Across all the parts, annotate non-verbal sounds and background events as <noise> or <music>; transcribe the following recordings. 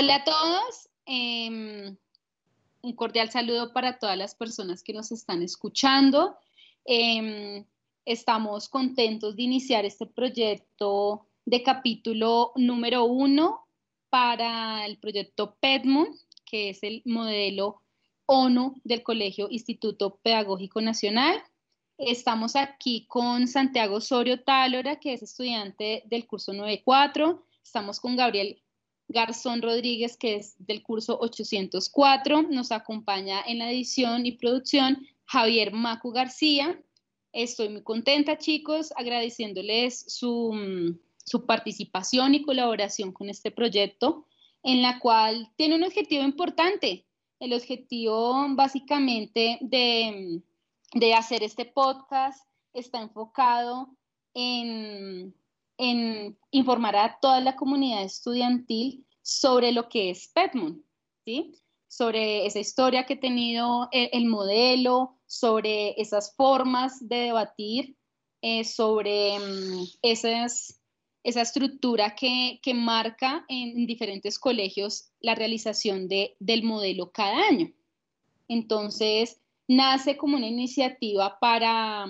Hola a todos. Em, un cordial saludo para todas las personas que nos están escuchando. Em, estamos contentos de iniciar este proyecto de capítulo número uno para el proyecto PEDMON, que es el modelo ONU del Colegio Instituto Pedagógico Nacional. Estamos aquí con Santiago Osorio Tálora, que es estudiante del curso 94. Estamos con Gabriel Garzón Rodríguez, que es del curso 804. Nos acompaña en la edición y producción Javier Macu García. Estoy muy contenta, chicos, agradeciéndoles su, su participación y colaboración con este proyecto, en la cual tiene un objetivo importante. El objetivo básicamente de, de hacer este podcast está enfocado en en informar a toda la comunidad estudiantil sobre lo que es Petmon, ¿sí? sobre esa historia que ha tenido el, modelo, sobre esas formas de debatir, eh, sobre mm, esas, esa estructura que, que, marca en diferentes colegios la realización de, del modelo cada año. Entonces, nace como una iniciativa para,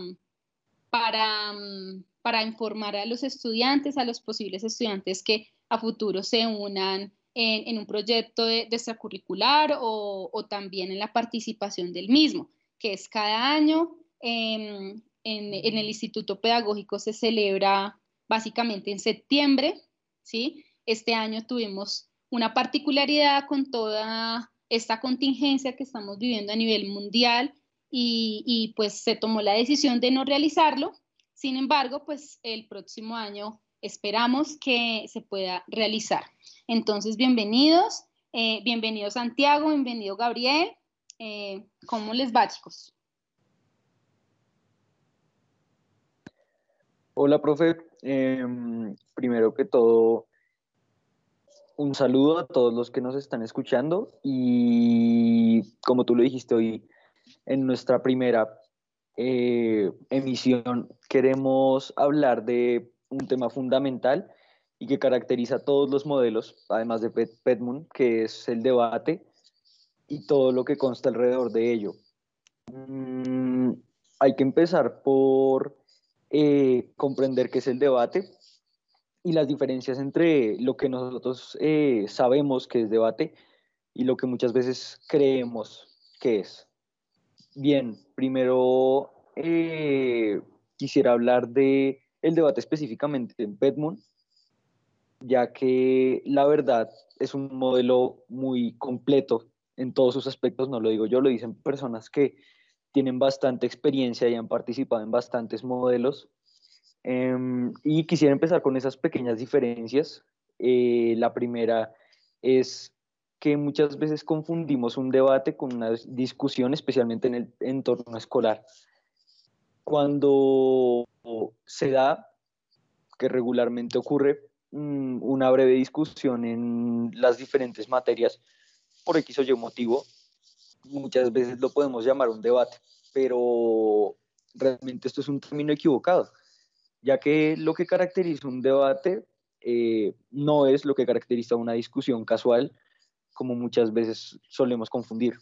para mm, para informar a los estudiantes, a los posibles estudiantes que a futuro se unan en, un proyecto de, extracurricular o, también en la participación del mismo, que es cada año en, el Instituto Pedagógico se celebra básicamente en septiembre, ¿sí? Este año tuvimos una particularidad con toda esta contingencia que estamos viviendo a nivel mundial y, y pues se tomó la decisión de no realizarlo, sin embargo, pues el próximo año esperamos que se pueda realizar. Entonces, bienvenidos, eh, bienvenido Santiago, bienvenido Gabriel. Eh, ¿Cómo les va, chicos? Hola, profe. Em, primero que todo, un saludo a todos los que nos están escuchando y como tú lo dijiste hoy, en nuestra primera eh, emisión queremos hablar de un tema fundamental y que caracteriza todos los modelos, además de Petmoon, que es el debate y todo lo que consta alrededor de ello. Mm, hay que empezar por eh, comprender qué es el debate y las diferencias entre lo que nosotros eh, sabemos que es debate y lo que muchas veces creemos que es. Bien, primero eh, quisiera hablar de el debate específicamente en Petmon, ya que la verdad es un modelo muy completo en todos sus aspectos, no lo digo yo, lo dicen personas que tienen bastante experiencia y han participado en bastantes modelos. Em, y quisiera empezar con esas pequeñas diferencias. Eh, la primera es que muchas veces confundimos un debate con una discusión, especialmente en el entorno escolar. Cuando se da, que regularmente ocurre, mm, una breve discusión en las diferentes materias, por X o Y motivo, muchas veces lo podemos llamar un debate, pero realmente esto es un término equivocado, ya que lo que caracteriza un debate eh, no es lo que caracteriza una discusión casual, como muchas veces solemos confundir.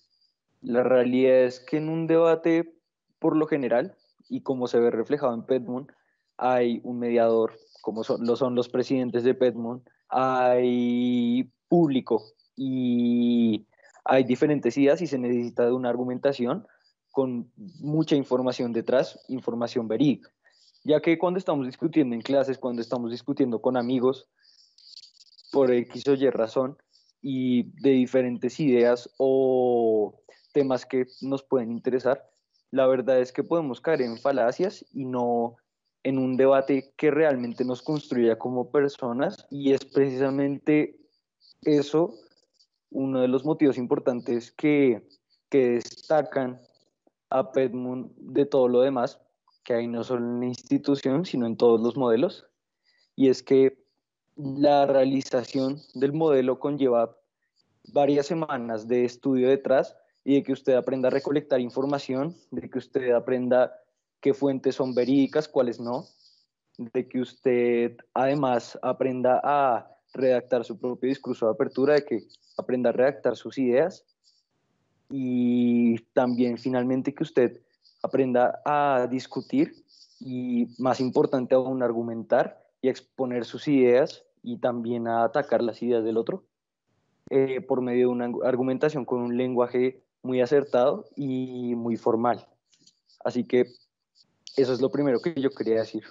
La realidad es que en un debate, por lo general, y como se ve reflejado en Petmon, hay un mediador, como lo son los presidentes de Petmon, hay público y hay diferentes ideas y se necesita de una argumentación con mucha información detrás, información verídica. Ya que cuando estamos discutiendo en clases, cuando estamos discutiendo con amigos, por X o Y razón, y de diferentes ideas o temas que nos pueden interesar, la verdad es que podemos caer en falacias y no en un debate que realmente nos construya como personas y es precisamente eso uno de los motivos importantes que, que destacan a Petmund de todo lo demás, que hay no solo en la institución, sino en todos los modelos, y es que la realización del modelo conlleva varias semanas de estudio detrás y de que usted aprenda a recolectar información, de que usted aprenda qué fuentes son verídicas, cuáles no, de que usted además aprenda a redactar su propio discurso de apertura, de que aprenda a redactar sus ideas y también finalmente que usted aprenda a discutir y más importante aún argumentar y exponer sus ideas y también a atacar las ideas del otro eh, por medio de una argumentación con un lenguaje muy acertado y muy formal. Así que eso es lo primero que yo quería decir.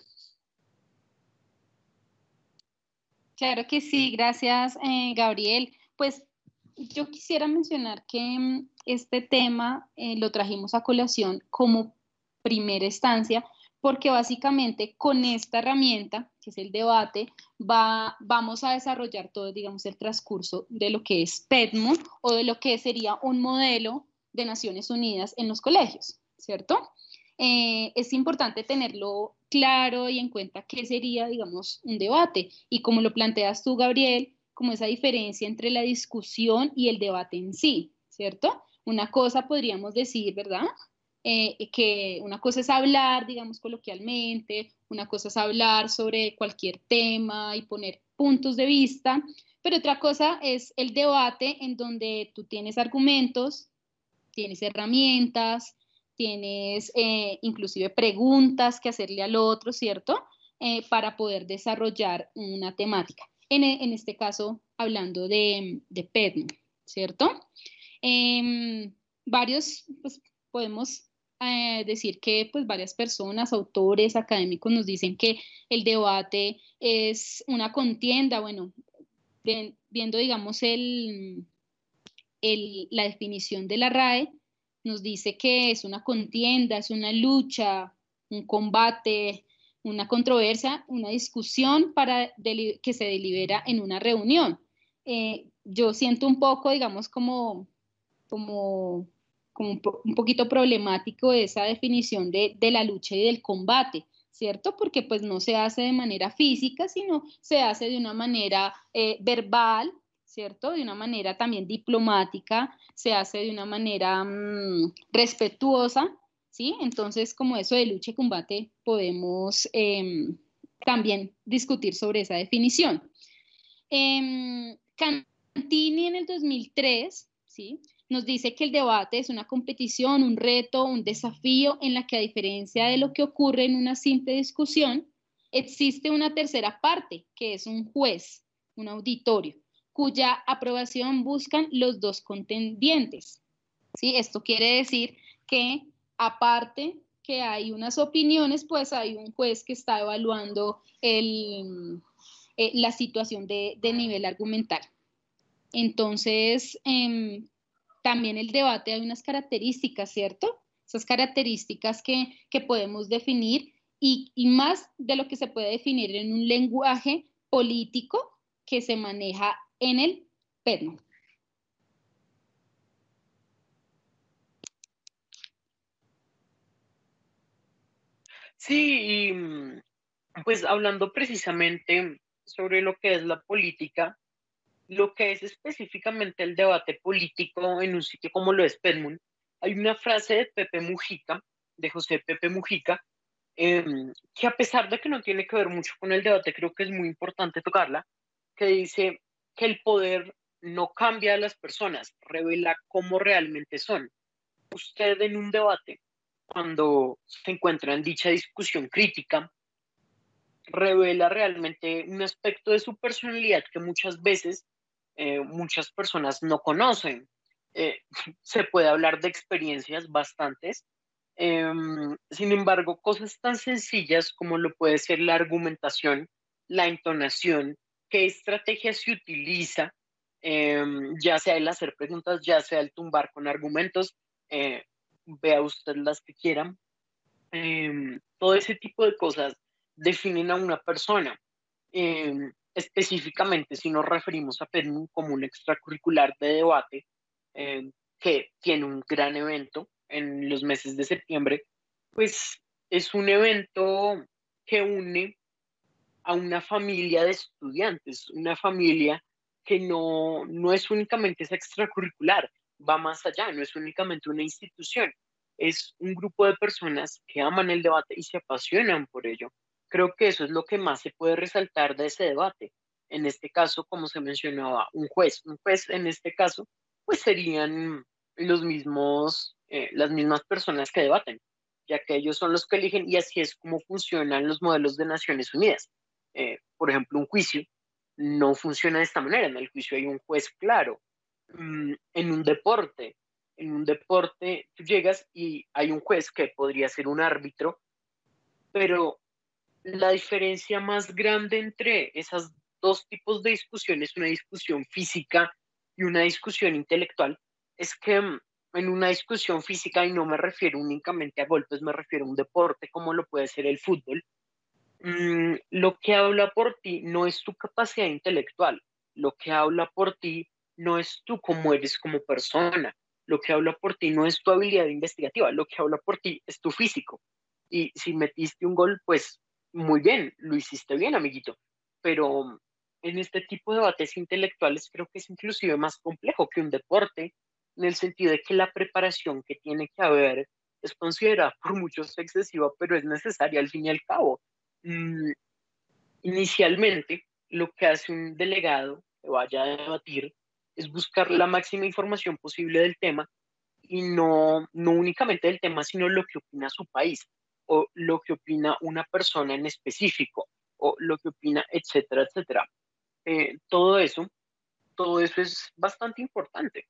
Claro que sí, gracias eh, Gabriel. Pues yo quisiera mencionar que mm, este tema eh, lo trajimos a colación como primera instancia porque básicamente con esta herramienta, que es el debate, va, vamos a desarrollar todo, digamos, el transcurso de lo que es PEDMO o de lo que sería un modelo de Naciones Unidas en los colegios, ¿cierto? Eh, es importante tenerlo claro y en cuenta qué sería, digamos, un debate. Y como lo planteas tú, Gabriel, como esa diferencia entre la discusión y el debate en sí, ¿cierto? Una cosa podríamos decir, ¿verdad? Eh, que una cosa es hablar, digamos, coloquialmente, una cosa es hablar sobre cualquier tema y poner puntos de vista, pero otra cosa es el debate en donde tú tienes argumentos, tienes herramientas, tienes eh, inclusive preguntas que hacerle al otro, ¿cierto? Eh, para poder desarrollar una temática. En, en este caso, hablando de, de ¿cierto? Em, varios, pues podemos eh, decir que pues varias personas, autores, académicos nos dicen que el debate es una contienda, bueno, viendo digamos el, el, la definición de la RAE, nos dice que es una contienda, es una lucha, un combate, una controversia, una discusión para que se delibera en una reunión. Eh, yo siento un poco, digamos, como, como, como un, poquito problemático esa definición de, de, la lucha y del combate, ¿cierto? Porque pues no se hace de manera física, sino se hace de una manera eh, verbal, ¿cierto? De una manera también diplomática, se hace de una manera mm, respetuosa, ¿sí? Entonces, como eso de lucha y combate, podemos em, también discutir sobre esa definición. Eh, Cantini en el 2003, ¿sí? Nos dice que el debate es una competición, un reto, un desafío en la que a diferencia de lo que ocurre en una simple discusión, existe una tercera parte, que es un juez, un auditorio cuya aprobación buscan los dos contendientes. ¿Sí? Esto quiere decir que aparte que hay unas opiniones, pues hay un juez que está evaluando el, eh, la situación de, nivel argumental. Entonces, em, también el debate hay unas características, ¿cierto? Esas características que, que podemos definir y, y, más de lo que se puede definir en un lenguaje político que se maneja en el perno. Sí, y mm, pues hablando precisamente sobre lo que es la política, lo que es específicamente el debate político en un sitio como lo es Pedmund, hay una frase de Pepe Mujica, de José Pepe Mujica, em, que a pesar de que no tiene que ver mucho con el debate, creo que es muy importante tocarla, que dice, que el poder no cambia a las personas, revela cómo realmente son. Usted en un debate, cuando se encuentra en dicha discusión crítica, revela realmente un aspecto de su personalidad que muchas veces eh, muchas personas no conocen. Eh, <laughs> se puede hablar de experiencias bastantes. Em, sin embargo, cosas tan sencillas como lo puede ser la argumentación, la entonación, qué estrategia se utiliza, em, ya sea el hacer preguntas, ya sea el tumbar con argumentos, eh, vea usted las que quieran. Em, todo ese tipo de cosas definen a una persona. Em, específicamente, si nos referimos a PEDMU como un extracurricular de debate, que tiene un gran evento en los meses de septiembre, pues es un evento que une a una familia de estudiantes, una familia que no, no es únicamente esa extracurricular, va más allá, no es únicamente una institución, es un grupo de personas que aman el debate y se apasionan por ello. Creo que eso es lo que más se puede resaltar de ese debate, en este caso, como se mencionaba, un juez. Un juez en este caso, pues serían los mismos, eh, las mismas personas que debaten, ya que ellos son los que eligen y así es como funcionan los modelos de Naciones Unidas. Eh, por ejemplo, un juicio no funciona de esta manera. En el juicio hay un juez claro. Mm, en un deporte, en un deporte tú llegas y hay un juez que podría ser un árbitro, pero la diferencia más grande entre esas dos tipos de discusiones, una discusión física y una discusión intelectual, es que mm, en una discusión física, y no me refiero únicamente a golpes, me refiero a un deporte como lo puede ser el fútbol, mm, lo que habla por ti no es tu capacidad intelectual, lo que habla por ti no es tú como eres como persona, lo que habla por ti no es tu habilidad investigativa, lo que habla por ti es tu físico. Y si metiste un gol, pues muy bien, lo hiciste bien, amiguito, pero en este tipo de debates intelectuales creo que es inclusive más complejo que un deporte, en el sentido de que la preparación que tiene que haber es considerada por muchos excesiva, pero es necesaria al fin y al cabo. Mm, inicialmente, lo que hace un delegado que vaya a debatir es buscar la máxima información posible del tema y no, no únicamente del tema, sino lo que opina su país o lo que opina una persona en específico o lo que opina, etcétera, etcétera. Eh, todo eso, todo eso es bastante importante.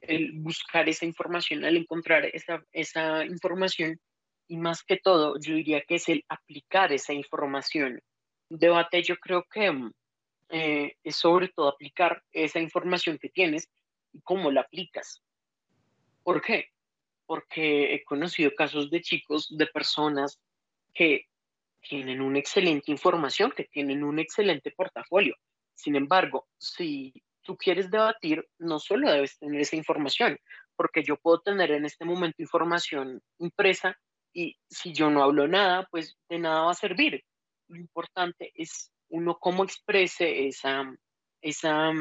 El buscar esa información, el encontrar esa, esa información y más que todo, yo diría que es el aplicar esa información. Debate, yo creo que eh, es sobre todo aplicar esa información que tienes y cómo la aplicas. ¿Por qué? Porque he conocido casos de chicos, de personas que tienen una excelente información, que tienen un excelente portafolio. Sin embargo, si tú quieres debatir, no solo debes tener esa información, porque yo puedo tener en este momento información impresa y si yo no hablo nada, pues de nada va a servir. Lo importante es uno cómo exprese esa, esa,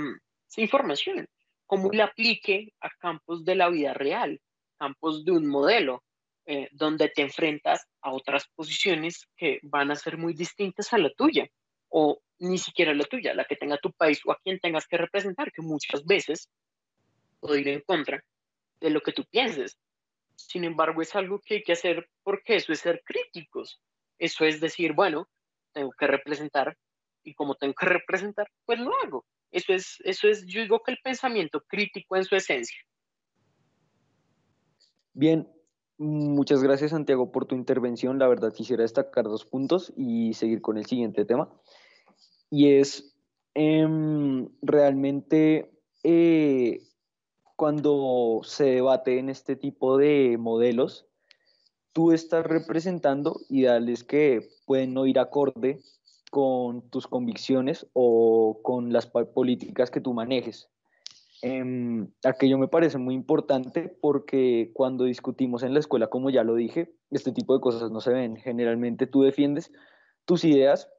información, cómo la aplique a campos de la vida real, campos de un modelo, eh, donde te enfrentas a otras posiciones que van a ser muy distintas a la tuya, o ni siquiera la tuya, la que tenga tu país o a quien tengas que representar, que muchas veces puede ir en contra de lo que tú pienses. Sin embargo, es algo que hay que hacer porque eso es ser críticos. Eso es decir, bueno, tengo que representar y como tengo que representar, pues lo hago. Eso es, eso es, yo digo que el pensamiento crítico en su esencia. Bien, muchas gracias Santiago por tu intervención. La verdad quisiera destacar dos puntos y seguir con el siguiente tema. Y es em, realmente eh, cuando se debate en este tipo de modelos, tú estás representando ideales que pueden no ir acorde con tus convicciones o con las políticas que tú manejes. Eh, aquello me parece muy importante porque cuando discutimos en la escuela, como ya lo dije, este tipo de cosas no se ven. Generalmente tú defiendes tus ideas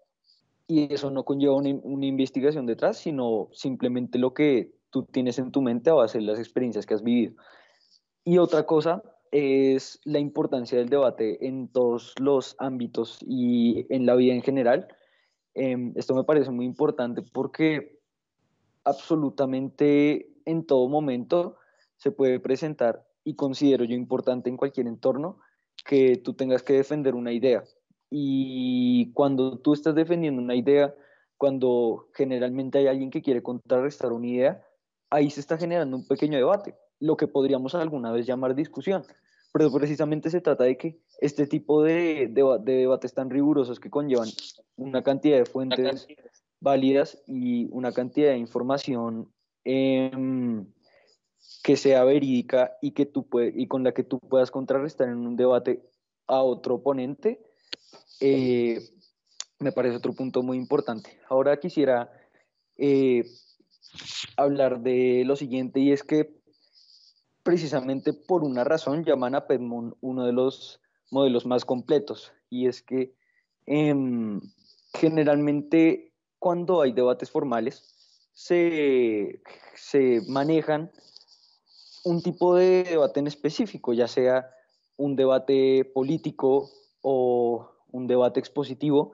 y eso no conlleva una, una investigación detrás, sino simplemente lo que tú tienes en tu mente a base de las experiencias que has vivido. Y otra cosa es la importancia del debate en todos los ámbitos y en la vida en general, Em, esto me parece muy importante porque absolutamente en todo momento se puede presentar y considero yo importante en cualquier entorno que tú tengas que defender una idea. Y cuando tú estás defendiendo una idea, cuando generalmente hay alguien que quiere contrarrestar una idea, ahí se está generando un pequeño debate, lo que podríamos alguna vez llamar discusión. Pero precisamente se trata de que este tipo de, de debates tan rigurosos que conllevan una cantidad de fuentes válidas y una cantidad de información em, que sea verídica y, que tú y con la que tú puedas contrarrestar en un debate a otro oponente, eh, me parece otro punto muy importante. Ahora quisiera eh, hablar de lo siguiente y es que precisamente por una razón llaman a Pedmon uno de los modelos más completos y es que em, generalmente cuando hay debates formales se, manejan un tipo de debate en específico, ya sea un debate político o un debate expositivo,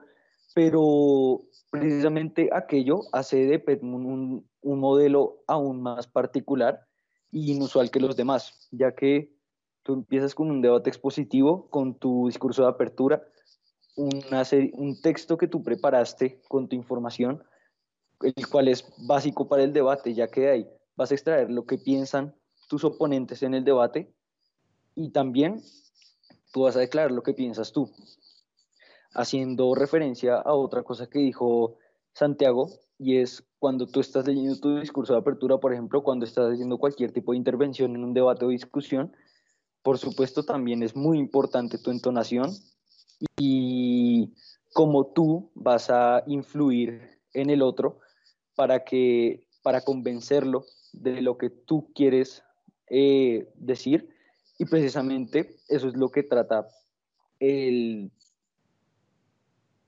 pero precisamente aquello hace de Petmun un, un modelo aún más particular y inusual que los demás, ya que tú empiezas con un debate expositivo, con tu discurso de apertura, un texto que tú preparaste con tu información, el cual es básico para el debate, ya que de ahí vas a extraer lo que piensan tus oponentes en el debate y también tú vas a declarar lo que piensas tú. Haciendo referencia a otra cosa que dijo Santiago, y es cuando tú estás leyendo tu discurso de apertura, por ejemplo, cuando estás haciendo cualquier tipo de intervención en un debate o discusión, por supuesto también es muy importante tu entonación y cómo tú vas a influir en el otro para que para convencerlo de lo que tú quieres eh, decir y precisamente eso es lo que trata el,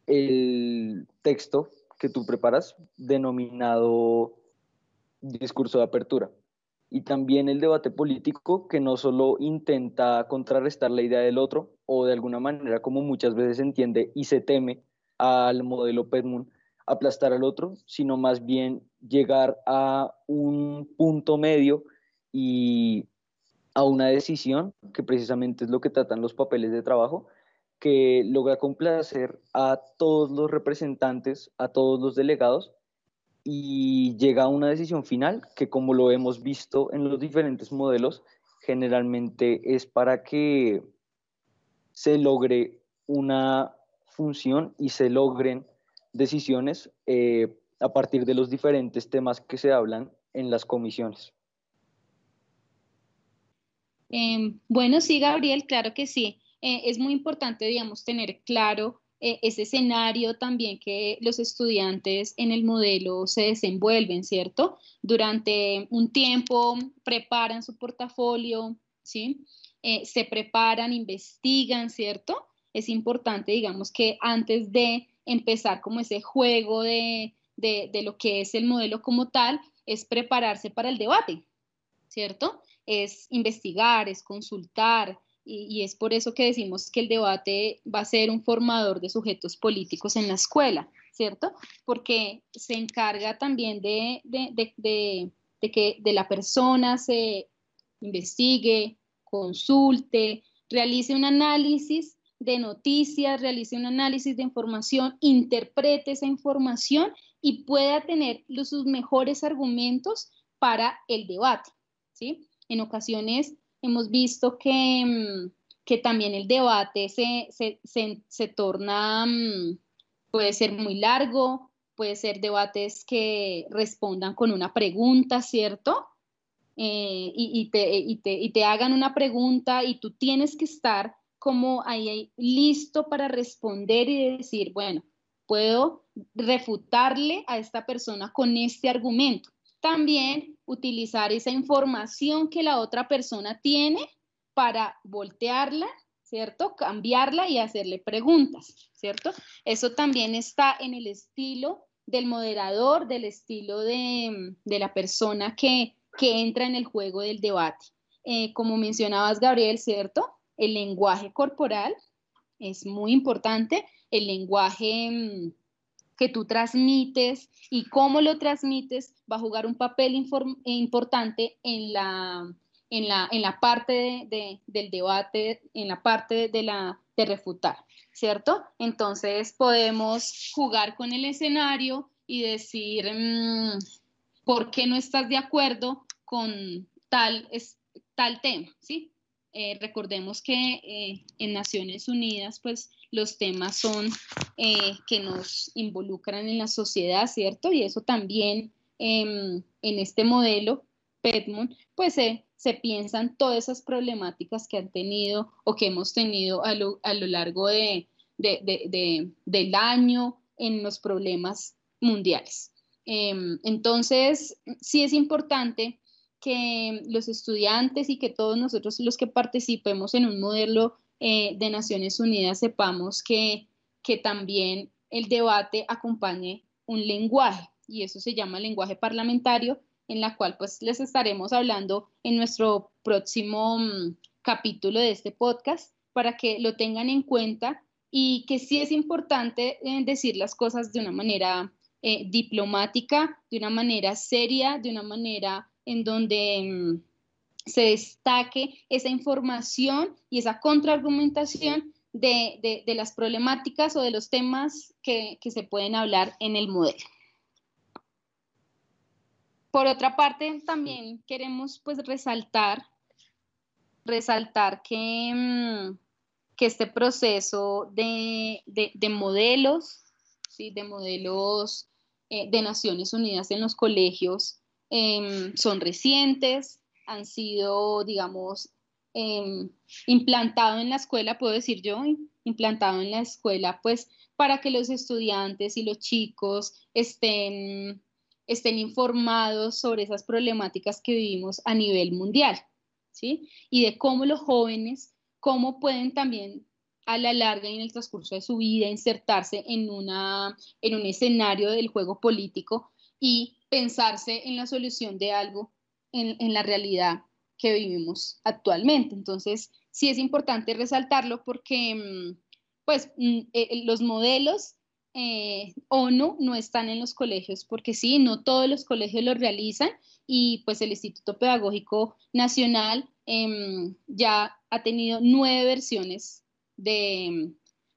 el texto que tú preparas denominado discurso de apertura. Y también el debate político que no solo intenta contrarrestar la idea del otro o de alguna manera como muchas veces se entiende y se teme al modelo Pedmund aplastar al otro, sino más bien llegar a un punto medio y a una decisión, que precisamente es lo que tratan los papeles de trabajo, que logra complacer a todos los representantes, a todos los delegados, y llega a una decisión final que como lo hemos visto en los diferentes modelos, generalmente es para que se logre una función y se logren decisiones eh, a partir de los diferentes temas que se hablan en las comisiones. Em, bueno, sí, Gabriel, claro que sí. Eh, es muy importante, digamos, tener claro eh, ese escenario también que los estudiantes en el modelo se desenvuelven, ¿cierto? Durante un tiempo preparan su portafolio, ¿sí? Eh, se preparan, investigan, ¿cierto? Es importante, digamos, que antes de empezar como ese juego de, de lo que es el modelo como tal, es prepararse para el debate, ¿cierto? Es investigar, es consultar, y, es por eso que decimos que el debate va a ser un formador de sujetos políticos en la escuela, ¿cierto? Porque se encarga también de, que de la persona se investigue, consulte, realice un análisis de noticias, realice un análisis de información, interprete esa información y pueda tener los, sus mejores argumentos para el debate, ¿sí? En ocasiones hemos visto que, mm, que también el debate se, se, se, torna, mm, puede ser muy largo, puede ser debates que respondan con una pregunta, ¿cierto? Eh, y, y, te, y, te, y, te, hagan una pregunta y tú tienes que estar como ahí, listo para responder y decir, bueno, puedo refutarle a esta persona con este argumento. También utilizar esa información que la otra persona tiene para voltearla, ¿cierto? Cambiarla y hacerle preguntas, ¿cierto? Eso también está en el estilo del moderador, del estilo de, la persona que, entra en el juego del debate. Eh, como mencionabas, Gabriel, ¿cierto? El lenguaje corporal es muy importante, el lenguaje mm, que tú transmites y cómo lo transmites va a jugar un papel importante en la, en la, en la parte del debate, en la parte de, la, de refutar, ¿cierto? Entonces podemos jugar con el escenario y decir, mm, ¿por qué no estás de acuerdo con tal, es, tal tema? ¿sí? Eh, recordemos que eh, en Naciones Unidas, pues los temas son eh, que nos involucran en la sociedad, ¿cierto? Y eso también em, en este modelo, Petmont, pues se piensan todas esas problemáticas que han tenido o que hemos tenido a lo, largo de, del año en los problemas mundiales. Em, entonces, sí es importante que los estudiantes y que todos nosotros los que participemos en un modelo eh, de Naciones Unidas sepamos que, que también el debate acompañe un lenguaje y eso se llama lenguaje parlamentario en la cual pues les estaremos hablando en nuestro próximo mm, capítulo de este podcast para que lo tengan en cuenta y que sí es importante eh, decir las cosas de una manera eh, diplomática, de una manera seria, de una manera en donde mm, se destaque esa información y esa contraargumentación de, las problemáticas o de los temas que, se pueden hablar en el modelo. Por otra parte, también queremos pues resaltar, resaltar que, mm, que este proceso de, modelos, ¿sí? de modelos eh, de Naciones Unidas en los colegios em, son recientes, han sido, digamos, Em, implantado en la escuela, puedo decir yo, implantado en la escuela, pues para que los estudiantes y los chicos estén, estén informados sobre esas problemáticas que vivimos a nivel mundial, ¿sí? Y de cómo los jóvenes, cómo pueden también a la larga y en el transcurso de su vida insertarse en, una, en un escenario del juego político y pensarse en la solución de algo en, la realidad que vivimos actualmente. Entonces, sí es importante resaltarlo porque, mm, pues, mm, eh, eh, los modelos eh, ONU no están en los colegios porque sí, no todos los colegios lo realizan y pues el Instituto Pedagógico Nacional em, ya ha tenido nueve versiones de,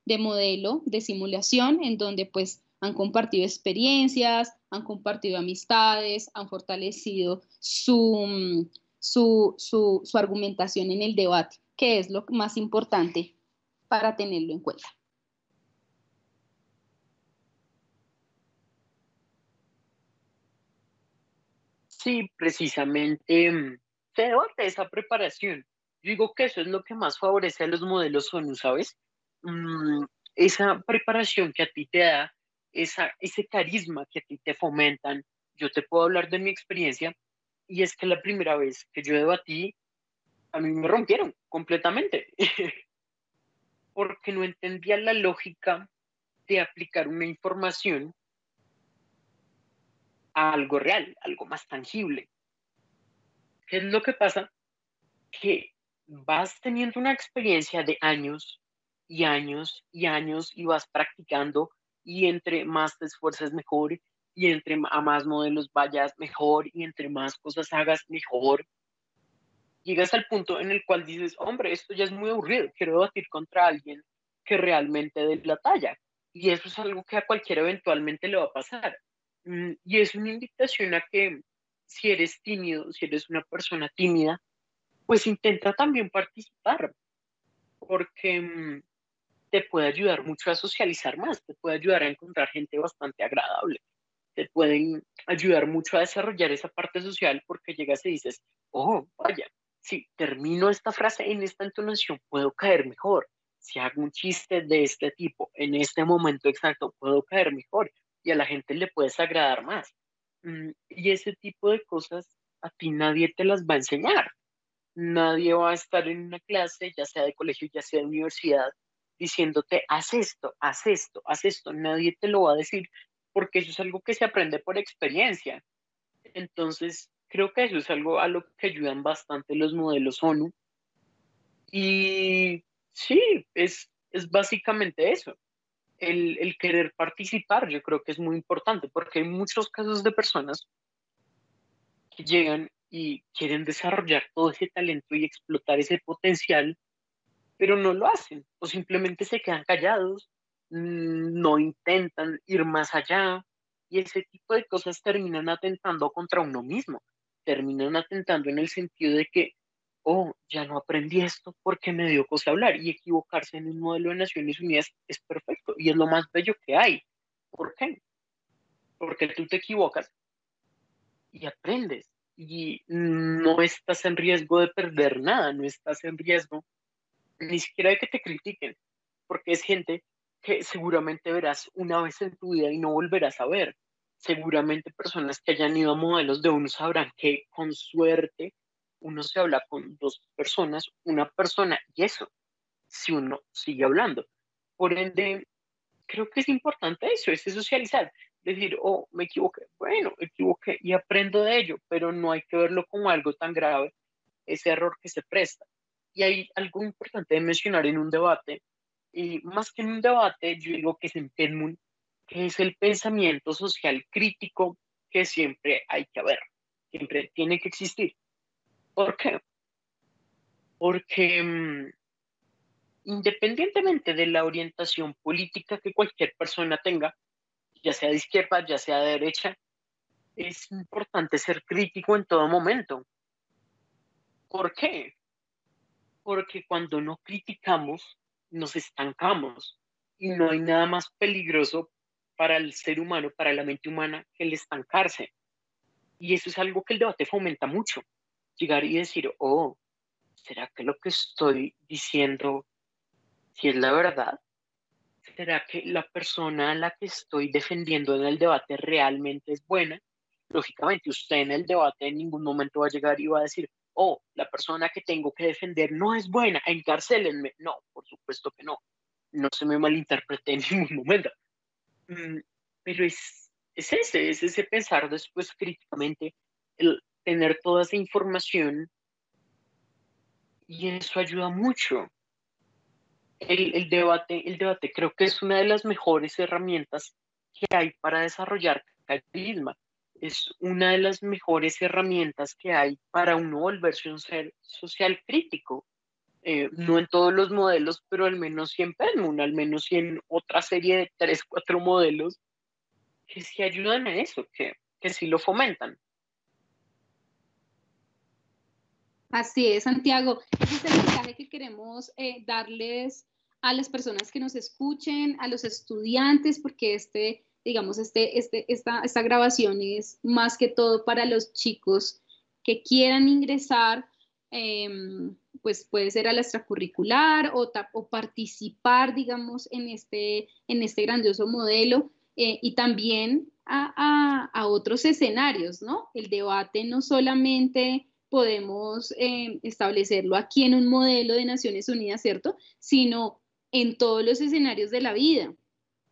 de modelo de simulación en donde pues han compartido experiencias, han compartido amistades, han fortalecido su, su, su, su argumentación en el debate, que es lo más importante para tenerlo en cuenta. Sí, precisamente mm, se debate esa preparación. Yo digo que eso es lo que más favorece a los modelos ONU, ¿sabes? Mm, esa preparación que a ti te da, esa, ese carisma que a ti te fomentan. Yo te puedo hablar de mi experiencia y es que la primera vez que yo debatí, a mí me rompieron completamente, <laughs> porque no entendía la lógica de aplicar una información a algo real, algo más tangible. ¿Qué es lo que pasa? Que vas teniendo una experiencia de años y años y años y vas practicando y entre más te esfuerces mejor y entre a más modelos vayas mejor y entre más cosas hagas mejor. Llegas al punto en el cual dices, hombre, esto ya es muy aburrido, quiero debatir contra alguien que realmente dé la talla. Y eso es algo que a cualquiera eventualmente le va a pasar. Mm, y es una invitación a que si eres tímido, si eres una persona tímida, pues intenta también participar, porque mm, te puede ayudar mucho a socializar más, te puede ayudar a encontrar gente bastante agradable te pueden ayudar mucho a desarrollar esa parte social porque llegas y dices, oh, vaya, si termino esta frase en esta entonación, puedo caer mejor. Si hago un chiste de este tipo en este momento exacto, puedo caer mejor y a la gente le puedes agradar más. Mm, y ese tipo de cosas a ti nadie te las va a enseñar. Nadie va a estar en una clase, ya sea de colegio, ya sea de universidad, diciéndote, haz esto, haz esto, haz esto. Nadie te lo va a decir porque eso es algo que se aprende por experiencia. Entonces, creo que eso es algo a lo que ayudan bastante los modelos ONU. Y sí, es, es básicamente eso. El, el, querer participar, yo creo que es muy importante, porque hay muchos casos de personas que llegan y quieren desarrollar todo ese talento y explotar ese potencial, pero no lo hacen, o simplemente se quedan callados Mm, no intentan ir más allá y ese tipo de cosas terminan atentando contra uno mismo, terminan atentando en el sentido de que, oh, ya no aprendí esto porque me dio cosa hablar y equivocarse en un modelo de Naciones Unidas es perfecto y es lo más bello que hay. ¿Por qué? Porque tú te equivocas y aprendes y no estás en riesgo de perder nada, no estás en riesgo ni siquiera de que te critiquen, porque es gente que seguramente verás una vez en tu vida y no volverás a ver. Seguramente personas que hayan ido a modelos de uno sabrán que con suerte uno se habla con dos personas, una persona y eso, si uno sigue hablando. Por ende, creo que es importante eso, ese socializar. Decir, oh, me equivoqué, bueno, equivoqué y aprendo de ello, pero no hay que verlo como algo tan grave, ese error que se presta. Y hay algo importante de mencionar en un debate Y más que en un debate, yo digo que es en Penmun, que es el pensamiento social crítico que siempre hay que haber, siempre tiene que existir. ¿Por qué? Porque mm, independientemente de la orientación política que cualquier persona tenga, ya sea de izquierda, ya sea de derecha, es importante ser crítico en todo momento. ¿Por qué? Porque cuando no criticamos, nos estancamos y no hay nada más peligroso para el ser humano, para la mente humana, que el estancarse. Y eso es algo que el debate fomenta mucho. Llegar y decir, oh, ¿será que lo que estoy diciendo si es la verdad? ¿Será que la persona a la que estoy defendiendo en el debate realmente es buena? Lógicamente, usted en el debate en ningún momento va a llegar y va a decir, oh, la persona que tengo que defender no es buena, encarcelenme. No, por supuesto que no. No se me malinterprete <laughs> en ningún momento. Mm, pero es, es ese, es ese pensar después críticamente, el tener toda esa información y eso ayuda mucho el, debate, el debate creo que es una de las mejores herramientas que hay para desarrollar carisma. Es una de las mejores herramientas que hay para uno volverse un ser social crítico. Eh, no en todos los modelos, pero al menos sí en Penmun, al menos sí en otra serie de tres, cuatro modelos que sí ayudan a eso, que, que sí lo fomentan. Así es, Santiago. Ese es el mensaje que queremos eh, darles a las personas que nos escuchen, a los estudiantes, porque este, digamos, este, este, esta, esta grabación es más que todo para los chicos que quieran ingresar, em, pues puede ser a la extracurricular o, o, participar, digamos, en este, en este grandioso modelo eh, y también a, a, otros escenarios, ¿no? El debate no solamente podemos em, establecerlo aquí en un modelo de Naciones Unidas, ¿cierto? Sino en todos los escenarios de la vida,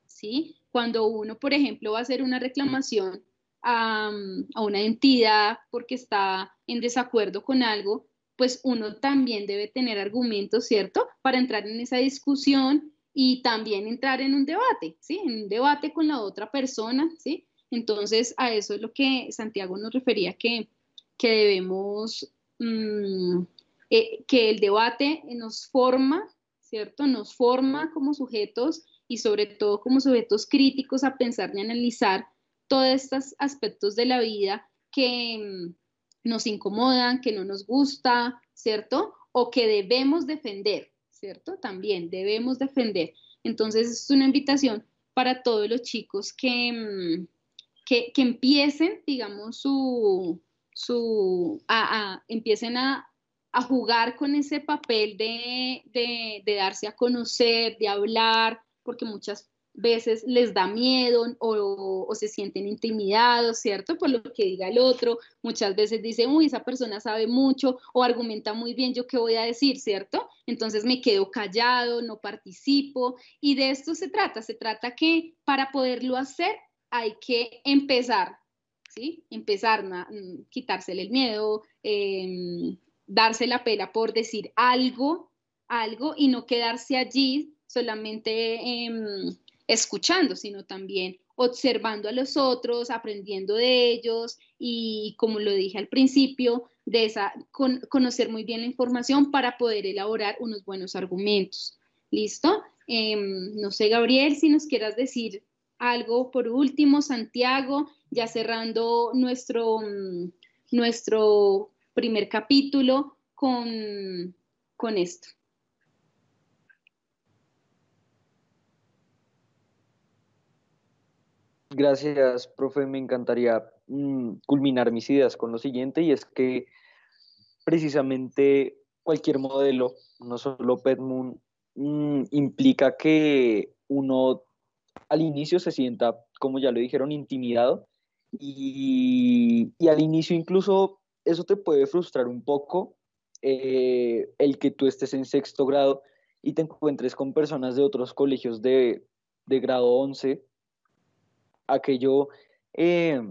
¿sí? Cuando uno, por ejemplo, va a hacer una reclamación a, una entidad porque está en desacuerdo con algo, pues uno también debe tener argumentos, ¿cierto? Para entrar en esa discusión y también entrar en un debate, ¿sí? En un debate con la otra persona, ¿sí? Entonces, a eso es lo que Santiago nos refería, que, que debemos, mm, eh, que el debate nos forma ¿cierto? Nos forma como sujetos y sobre todo como sujetos críticos a pensar y analizar todos estos aspectos de la vida que mm, nos incomodan, que no nos gusta, ¿cierto? O que debemos defender, ¿cierto? También debemos defender. Entonces es una invitación para todos los chicos que, mm, que, empiecen, digamos, su, su a, empiecen a, a jugar con ese papel de, darse a conocer, de hablar, porque muchas veces les da miedo o, se sienten intimidados, ¿cierto? Por lo que diga el otro. Muchas veces dicen, uy, esa persona sabe mucho o argumenta muy bien, ¿yo qué voy a decir, ¿cierto? Entonces me quedo callado, no participo. Y de esto se trata. Se trata que para poderlo hacer hay que empezar, ¿sí? Empezar, a quitársele el miedo, eh, darse la pela por decir algo, algo y no quedarse allí solamente em, escuchando, sino también observando a los otros, aprendiendo de ellos y, como lo dije al principio, de esa, conocer muy bien la información para poder elaborar unos buenos argumentos. ¿Listo? Em, no sé, Gabriel, si nos quieras decir algo por último, Santiago, ya cerrando nuestro, mm, nuestro primer capítulo con, con esto. Gracias, profe. Me encantaría mm, culminar mis ideas con lo siguiente y es que precisamente cualquier modelo, no solo PetMoon, mm, implica que uno al inicio se sienta, como ya lo dijeron, intimidado y, al inicio incluso eso te puede frustrar un poco eh, el que tú estés en sexto grado y te encuentres con personas de otros colegios de, grado 11. Aquello, eh,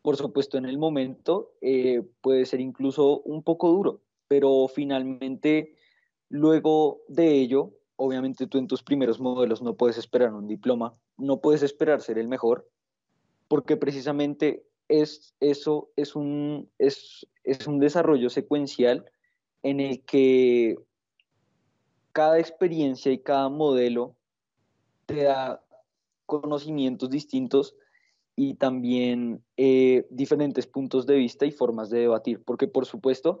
por supuesto, en el momento eh, puede ser incluso un poco duro, pero finalmente luego de ello obviamente tú en tus primeros modelos no puedes esperar un diploma, no puedes esperar ser el mejor, porque precisamente es, eso es un, es, es un desarrollo secuencial en el que cada experiencia y cada modelo te da conocimientos distintos y también eh, diferentes puntos de vista y formas de debatir, porque por supuesto,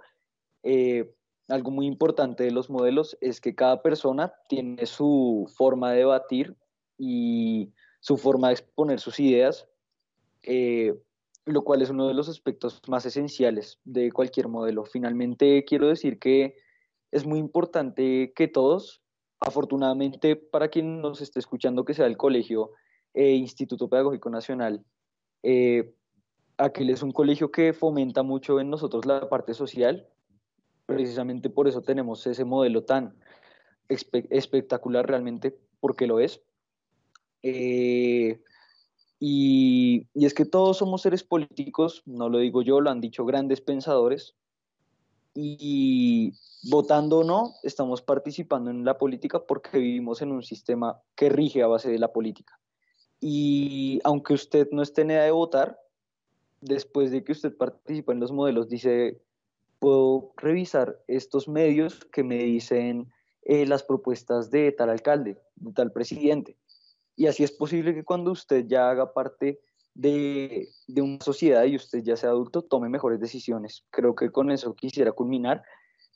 eh, algo muy importante de los modelos es que cada persona tiene su forma de debatir y su forma de exponer sus ideas, eh, lo cual es uno de los aspectos más esenciales de cualquier modelo. Finalmente, quiero decir que es muy importante que todos, afortunadamente para quien nos esté escuchando, que sea el colegio e Instituto Pedagógico Nacional, eh, aquel es un colegio que fomenta mucho en nosotros la parte social, precisamente por eso tenemos ese modelo tan espectacular realmente, porque lo es. Eh, y, y, es que todos somos seres políticos, no lo digo yo, lo han dicho grandes pensadores, y votando o no, estamos participando en la política porque vivimos en un sistema que rige a base de la política. Y aunque usted no esté en edad de votar, después de que usted participa en los modelos, dice, puedo revisar estos medios que me dicen eh, las propuestas de tal alcalde, de tal presidente. Y así es posible que cuando usted ya haga parte de, de, una sociedad y usted ya sea adulto, tome mejores decisiones. Creo que con eso quisiera culminar.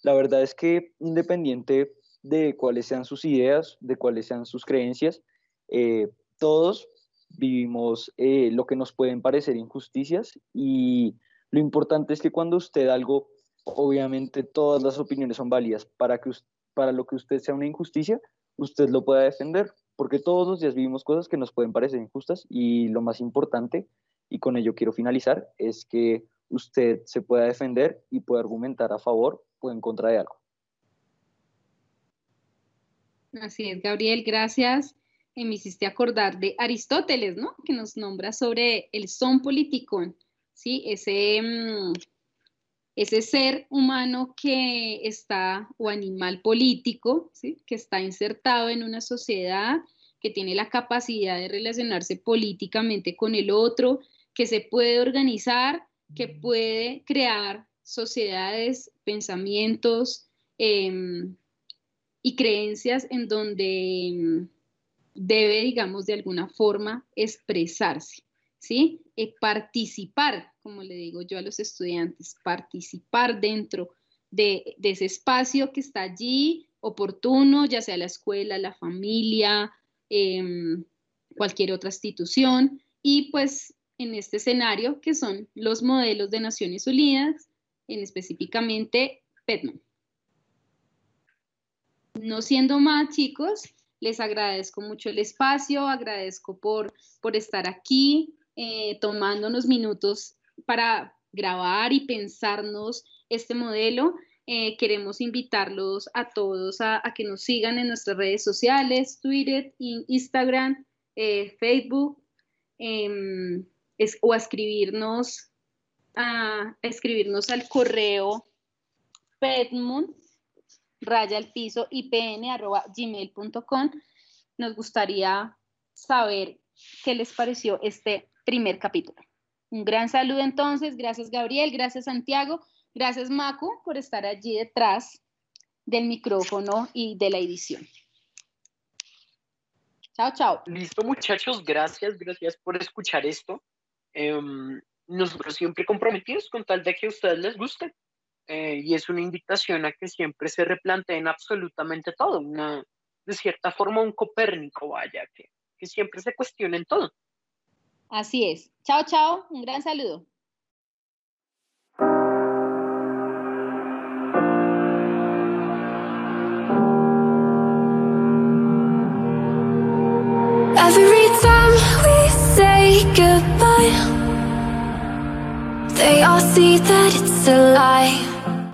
La verdad es que independiente de cuáles sean sus ideas, de cuáles sean sus creencias, eh, todos vivimos eh, lo que nos pueden parecer injusticias y lo importante es que cuando usted algo obviamente todas las opiniones son válidas. Para, que, para lo que usted sea una injusticia, usted lo pueda defender, porque todos los días vivimos cosas que nos pueden parecer injustas y lo más importante, y con ello quiero finalizar, es que usted se pueda defender y pueda argumentar a favor o en contra de algo. Así es, Gabriel, gracias. Eh, me hiciste acordar de Aristóteles, ¿no? Que nos nombra sobre el son politicón, ¿sí? Ese... Mm, ese ser humano que está, o animal político, que está insertado en una sociedad, que tiene la capacidad de relacionarse políticamente con el otro, que se puede organizar, que puede crear sociedades, pensamientos em, y creencias en donde debe, digamos, de alguna forma expresarse. ¿sí? Eh, participar, como le digo yo a los estudiantes, participar dentro de, ese espacio que está allí, oportuno, ya sea la escuela, la familia, em, cualquier otra institución, y pues en este escenario que son los modelos de Naciones Unidas, en específicamente PETMAN. No siendo más, chicos, les agradezco mucho el espacio, agradezco por, por estar aquí, eh, tomando unos minutos para grabar y pensarnos este modelo. Eh, queremos invitarlos a todos a, que nos sigan en nuestras redes sociales, Twitter, Instagram, eh, Facebook, em, o a escribirnos, a, escribirnos al correo petmoon raya al piso. Nos gustaría saber qué les pareció este primer capítulo. Un gran saludo entonces, gracias Gabriel, gracias Santiago, gracias Macu por estar allí detrás del micrófono y de la edición. Chao, chao. Listo muchachos, gracias, gracias por escuchar esto. Em, nosotros siempre comprometidos con tal de que a ustedes les guste. Eh, y es una invitación a que siempre se replanteen absolutamente todo, una, de cierta forma un Copérnico, vaya, que, que siempre se cuestionen todo. Así es. Chao, chao. Un gran saludo. Every time we say goodbye, they all see that it's a lie.